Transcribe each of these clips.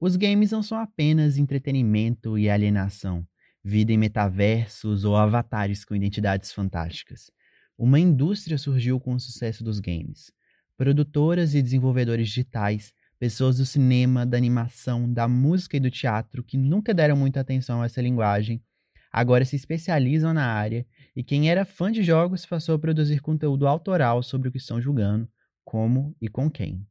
Os games não são apenas entretenimento e alienação, vida em metaversos ou avatares com identidades fantásticas. Uma indústria surgiu com o sucesso dos games. Produtoras e desenvolvedores digitais, pessoas do cinema, da animação, da música e do teatro que nunca deram muita atenção a essa linguagem, agora se especializam na área e quem era fã de jogos passou a produzir conteúdo autoral sobre o que estão julgando, como e com quem.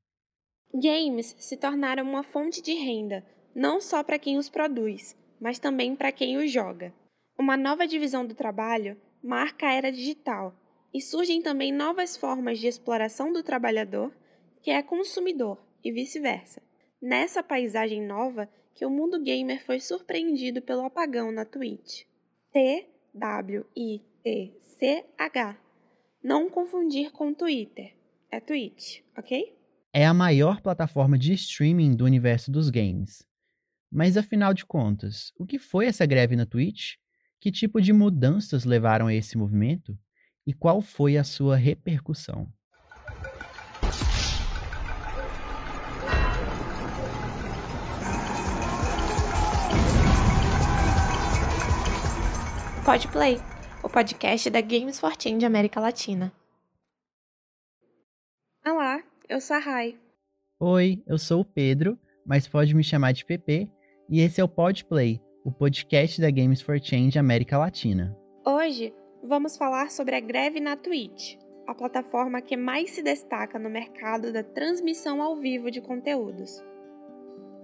Games se tornaram uma fonte de renda, não só para quem os produz, mas também para quem os joga. Uma nova divisão do trabalho marca a era digital e surgem também novas formas de exploração do trabalhador, que é consumidor, e vice-versa. Nessa paisagem nova que o mundo gamer foi surpreendido pelo apagão na Twitch. T-W-I-T-C-H. Não confundir com Twitter. É Twitch, ok? É a maior plataforma de streaming do universo dos games. Mas afinal de contas, o que foi essa greve na Twitch? Que tipo de mudanças levaram a esse movimento? E qual foi a sua repercussão? Podplay, o podcast da Games for Change América Latina. Olá, eu sou a Rai. Oi, eu sou o Pedro, mas pode me chamar de PP, e esse é o Podplay, o podcast da Games for Change América Latina. Hoje vamos falar sobre a greve na Twitch, a plataforma que mais se destaca no mercado da transmissão ao vivo de conteúdos.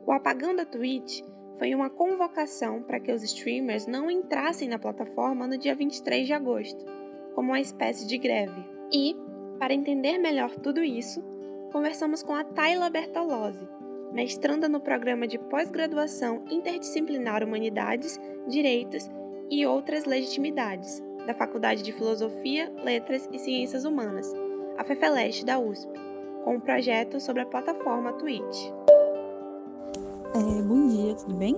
O apagão da Twitch foi uma convocação para que os streamers não entrassem na plataforma no dia 23 de agosto, como uma espécie de greve. E, para entender melhor tudo isso, conversamos com a Tayla Bertolozzi, mestranda no programa de pós-graduação interdisciplinar Humanidades, Direitos e Outras Legitimidades, da Faculdade de Filosofia, Letras e Ciências Humanas, a FEFELESTE da USP, com um projeto sobre a plataforma Twitch. É, bom dia, tudo bem?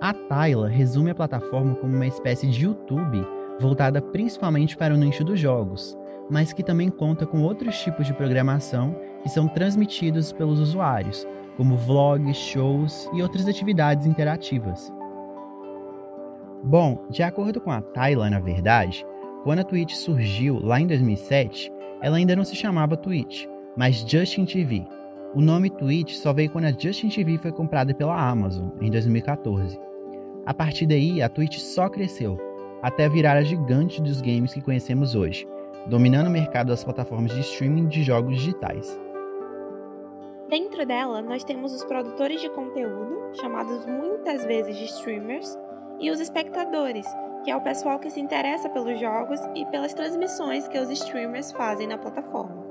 A Tayla resume a plataforma como uma espécie de YouTube voltada principalmente para o nicho dos jogos, mas que também conta com outros tipos de programação que são transmitidos pelos usuários, como vlogs, shows e outras atividades interativas. Bom, de acordo com a Tayla, na verdade, quando a Twitch surgiu lá em 2007, ela ainda não se chamava Twitch, mas Justin TV, o nome Twitch só veio quando a Justin TV foi comprada pela Amazon, em 2014. A partir daí, a Twitch só cresceu, até virar a gigante dos games que conhecemos hoje, dominando o mercado das plataformas de streaming de jogos digitais. Dentro dela, nós temos os produtores de conteúdo, chamados muitas vezes de streamers, e os espectadores, que é o pessoal que se interessa pelos jogos e pelas transmissões que os streamers fazem na plataforma.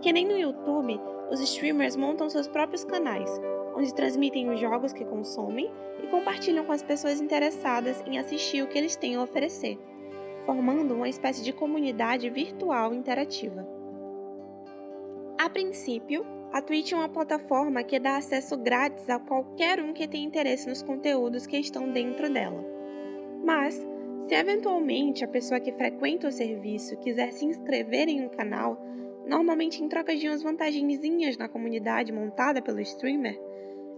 Que nem no YouTube, os streamers montam seus próprios canais, onde transmitem os jogos que consomem e compartilham com as pessoas interessadas em assistir o que eles têm a oferecer, formando uma espécie de comunidade virtual interativa. A princípio, a Twitch é uma plataforma que dá acesso grátis a qualquer um que tenha interesse nos conteúdos que estão dentro dela. Mas, se eventualmente a pessoa que frequenta o serviço quiser se inscrever em um canal, normalmente em troca de umas vantagenzinhas na comunidade montada pelo streamer,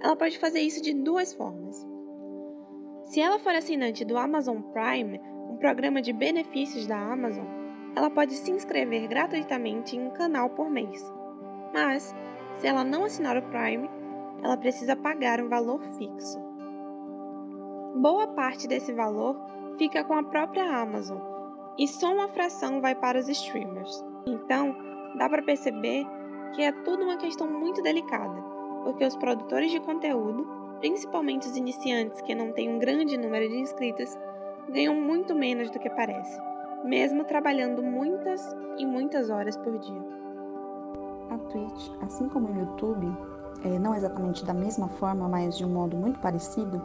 ela pode fazer isso de duas formas. Se ela for assinante do Amazon Prime, um programa de benefícios da Amazon, ela pode se inscrever gratuitamente em um canal por mês. Mas, se ela não assinar o Prime, ela precisa pagar um valor fixo. Boa parte desse valor fica com a própria Amazon e só uma fração vai para os streamers. Então, dá para perceber que é tudo uma questão muito delicada, porque os produtores de conteúdo, principalmente os iniciantes que não têm um grande número de inscritos, ganham muito menos do que parece, mesmo trabalhando muitas e muitas horas por dia. A Twitch, assim como o YouTube, é, não exatamente da mesma forma, mas de um modo muito parecido,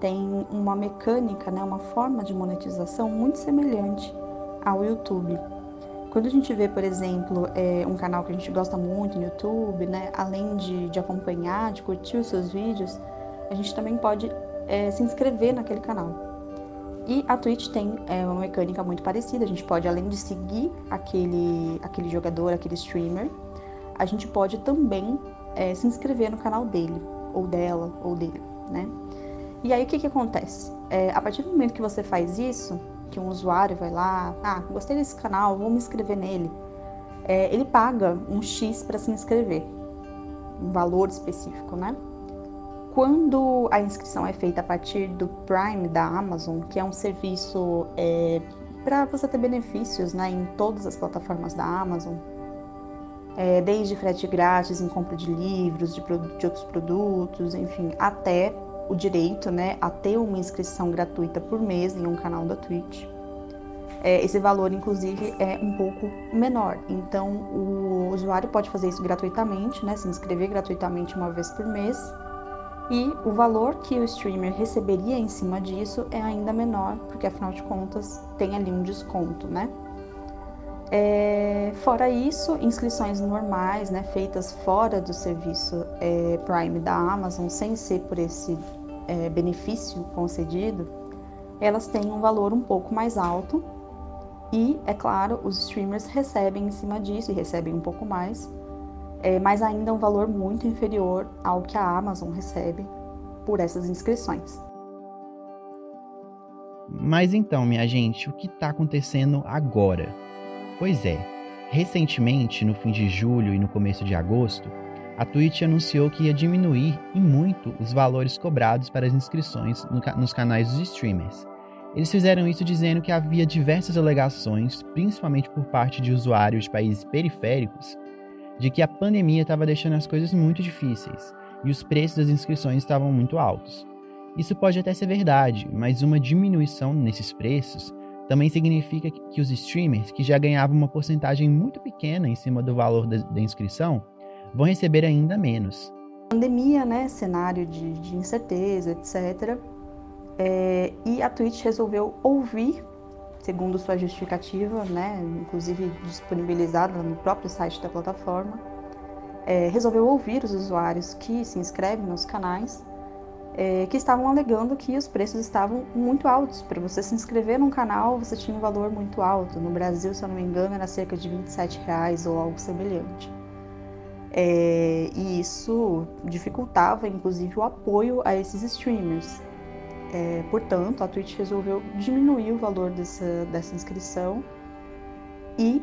tem uma mecânica, né, uma forma de monetização muito semelhante ao YouTube. Quando a gente vê, por exemplo, é, um canal que a gente gosta muito no YouTube, né, além de, de acompanhar, de curtir os seus vídeos, a gente também pode é, se inscrever naquele canal. E a Twitch tem é, uma mecânica muito parecida. A gente pode, além de seguir aquele, aquele jogador, aquele streamer, a gente pode também é, se inscrever no canal dele. ou dela, ou dele, né? E aí o que, que acontece? É, a partir do momento que você faz isso, que um usuário vai lá, ah, gostei desse canal, vou me inscrever nele, é, ele paga um X para se inscrever, um valor específico, né? Quando a inscrição é feita a partir do Prime da Amazon, que é um serviço é, para você ter benefícios né, em todas as plataformas da Amazon, é, desde frete grátis em compra de livros, de, de, outros produtos, enfim, até o direito né, a ter uma inscrição gratuita por mês em um canal da Twitch. É, esse valor, inclusive, é um pouco menor. Então, o usuário pode fazer isso gratuitamente, né, se inscrever gratuitamente uma vez por mês. E o valor que o streamer receberia em cima disso é ainda menor, porque afinal de contas tem ali um desconto, né? É, fora isso, inscrições normais, né, feitas fora do serviço é, Prime da Amazon, sem ser por esse é, benefício concedido, elas têm um valor um pouco mais alto. E, é claro, os streamers recebem em cima disso e recebem um pouco mais, é, mas ainda um valor muito inferior ao que a Amazon recebe por essas inscrições. Mas então, minha gente, o que está acontecendo agora? Pois é, recentemente, no fim de julho e no começo de agosto, a Twitch anunciou que ia diminuir em muito os valores cobrados para as inscrições no, nos canais dos streamers. Eles fizeram isso dizendo que havia diversas alegações, principalmente por parte de usuários de países periféricos, de que a pandemia estava deixando as coisas muito difíceis e os preços das inscrições estavam muito altos. Isso pode até ser verdade, mas uma diminuição nesses preços também significa que os streamers, que já ganhavam uma porcentagem muito pequena em cima do valor da, inscrição, vão receber ainda menos. Pandemia, né, cenário de, de incerteza, etc. É, e a Twitch resolveu ouvir, segundo sua justificativa, né, inclusive disponibilizada no próprio site da plataforma, é, resolveu ouvir os usuários que se inscrevem nos canais é, que estavam alegando que os preços estavam muito altos. Para você se inscrever num canal, você tinha um valor muito alto. No Brasil, se eu não me engano, era cerca de 27 reais ou algo semelhante. É, e isso dificultava, inclusive, o apoio a esses streamers. É, portanto, a Twitch resolveu diminuir o valor dessa, dessa inscrição e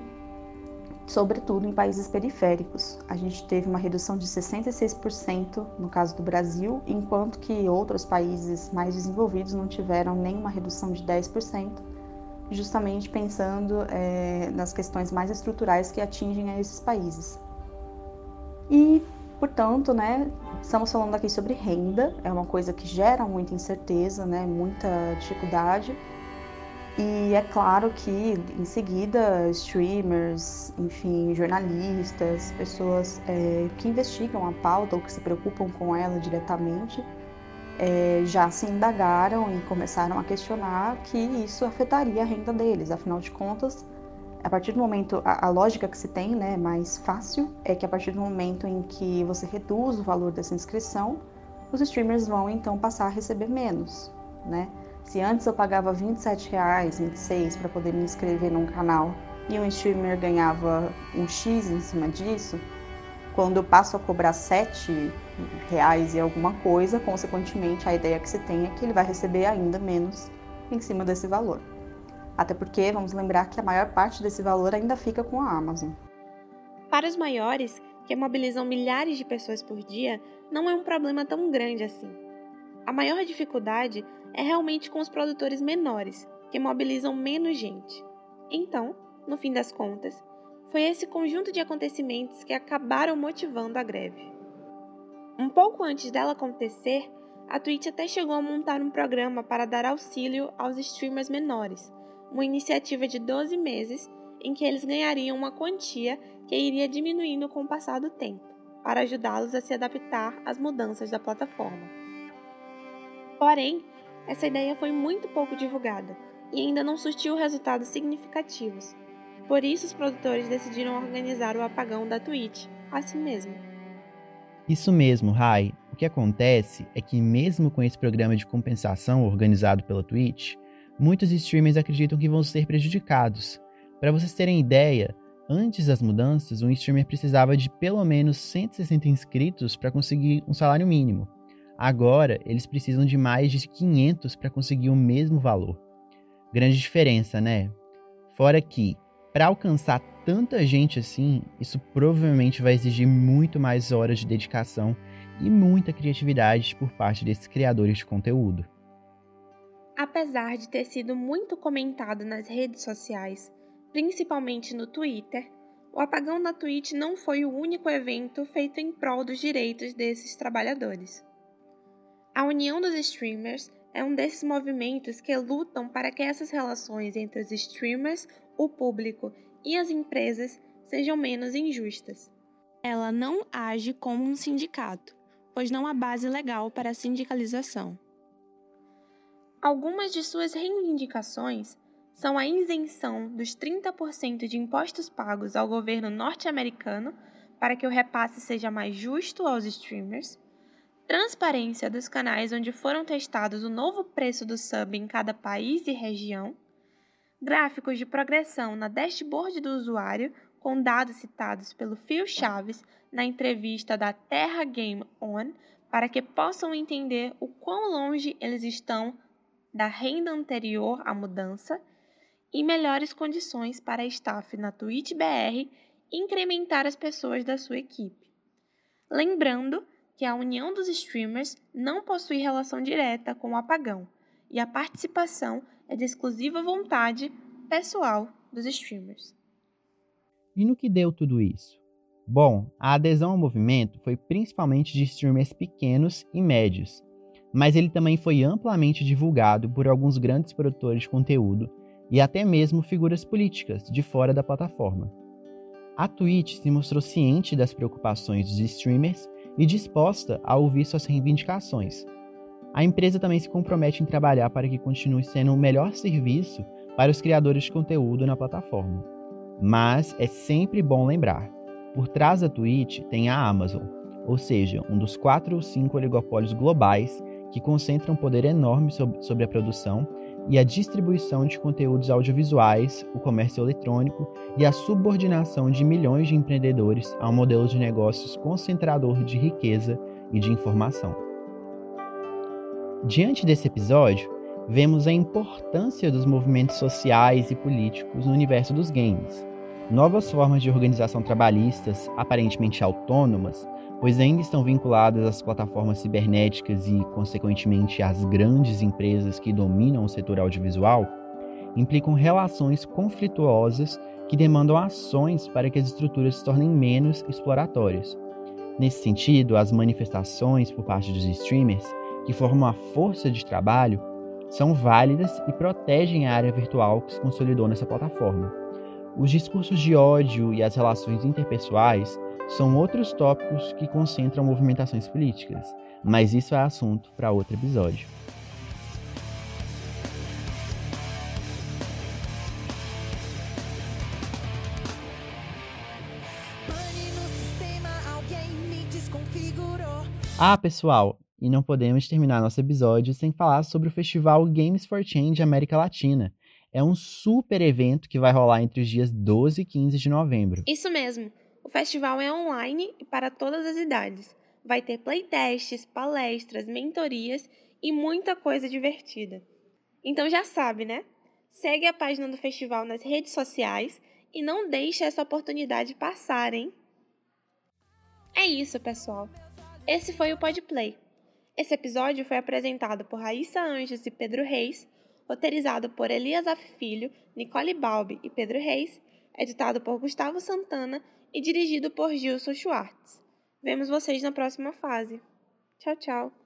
sobretudo em países periféricos. A gente teve uma redução de 66% no caso do Brasil, enquanto que outros países mais desenvolvidos não tiveram nenhuma redução de 10%, justamente pensando é, nas questões mais estruturais que atingem a esses países. E, portanto, né, estamos falando aqui sobre renda, é uma coisa que gera muita incerteza, né, muita dificuldade, e é claro que em seguida streamers, enfim, jornalistas, pessoas é, que investigam a pauta ou que se preocupam com ela diretamente, é, já se indagaram e começaram a questionar que isso afetaria a renda deles. Afinal de contas, a partir do momento, a, a lógica que se tem, né, mais fácil, é que a partir do momento em que você reduz o valor dessa inscrição, os streamers vão então passar a receber menos, né? Se antes eu pagava 27 reais, 26 para poder me inscrever num canal e um streamer ganhava um X em cima disso, quando eu passo a cobrar 7 reais e alguma coisa, consequentemente a ideia que se tem é que ele vai receber ainda menos em cima desse valor. Até porque vamos lembrar que a maior parte desse valor ainda fica com a Amazon. Para os maiores, que mobilizam milhares de pessoas por dia, não é um problema tão grande assim. A maior dificuldade é realmente com os produtores menores, que mobilizam menos gente. Então, no fim das contas, foi esse conjunto de acontecimentos que acabaram motivando a greve. Um pouco antes dela acontecer, a Twitch até chegou a montar um programa para dar auxílio aos streamers menores, uma iniciativa de 12 meses em que eles ganhariam uma quantia que iria diminuindo com o passar do tempo, para ajudá-los a se adaptar às mudanças da plataforma. Porém, essa ideia foi muito pouco divulgada e ainda não surtiu resultados significativos. Por isso, os produtores decidiram organizar o apagão da Twitch, assim mesmo. Isso mesmo, Rai. O que acontece é que, mesmo com esse programa de compensação organizado pela Twitch, muitos streamers acreditam que vão ser prejudicados. Para vocês terem ideia, antes das mudanças, um streamer precisava de pelo menos 160 inscritos para conseguir um salário mínimo. Agora, eles precisam de mais de 500 para conseguir o mesmo valor. Grande diferença, né? Fora que, para alcançar tanta gente assim, isso provavelmente vai exigir muito mais horas de dedicação e muita criatividade por parte desses criadores de conteúdo. Apesar de ter sido muito comentado nas redes sociais, principalmente no Twitter, o apagão da Twitch não foi o único evento feito em prol dos direitos desses trabalhadores. A União dos Streamers é um desses movimentos que lutam para que essas relações entre os streamers, o público e as empresas sejam menos injustas. Ela não age como um sindicato, pois não há base legal para a sindicalização. Algumas de suas reivindicações são a isenção dos 30% de impostos pagos ao governo norte-americano para que o repasse seja mais justo aos streamers, transparência dos canais onde foram testados o novo preço do sub em cada país e região, gráficos de progressão na dashboard do usuário com dados citados pelo Phil Chaves na entrevista da Terra Game On para que possam entender o quão longe eles estão da renda anterior à mudança e melhores condições para a staff na Twitch BR incrementar as pessoas da sua equipe. Lembrando que a união dos streamers não possui relação direta com o apagão e a participação é de exclusiva vontade pessoal dos streamers. E no que deu tudo isso? Bom, a adesão ao movimento foi principalmente de streamers pequenos e médios, mas ele também foi amplamente divulgado por alguns grandes produtores de conteúdo e até mesmo figuras políticas de fora da plataforma. A Twitch se mostrou ciente das preocupações dos streamers e disposta a ouvir suas reivindicações. A empresa também se compromete em trabalhar para que continue sendo o melhor serviço para os criadores de conteúdo na plataforma. Mas é sempre bom lembrar: por trás da Twitch tem a Amazon, ou seja, um dos quatro ou cinco oligopólios globais que concentram um poder enorme sobre a produção e a distribuição de conteúdos audiovisuais, o comércio eletrônico e a subordinação de milhões de empreendedores a um modelo de negócios concentrador de riqueza e de informação. Diante desse episódio, vemos a importância dos movimentos sociais e políticos no universo dos games. Novas formas de organização trabalhistas, aparentemente autônomas, pois ainda estão vinculadas às plataformas cibernéticas e, consequentemente, às grandes empresas que dominam o setor audiovisual, implicam relações conflituosas que demandam ações para que as estruturas se tornem menos exploratórias. Nesse sentido, as manifestações por parte dos streamers, que formam a força de trabalho, são válidas e protegem a área virtual que se consolidou nessa plataforma. Os discursos de ódio e as relações interpessoais são outros tópicos que concentram movimentações políticas, mas isso é assunto para outro episódio. Ah, pessoal, e não podemos terminar nosso episódio sem falar sobre o festival Games for Change América Latina. É um super evento que vai rolar entre os dias 12 e 15 de novembro. Isso mesmo. O festival é online e para todas as idades. Vai ter playtests, palestras, mentorias e muita coisa divertida. Então já sabe, né? Segue a página do festival nas redes sociais e não deixe essa oportunidade passar, hein? É isso, pessoal. Esse foi o Podplay. Esse episódio foi apresentado por Raíssa Anjos e Pedro Reis, roteirizado por Elias Af Filho, Nicole Balbi e Pedro Reis, editado por Gustavo Santana e dirigido por Gilson Schwartz. Vemos vocês na próxima fase. Tchau, tchau!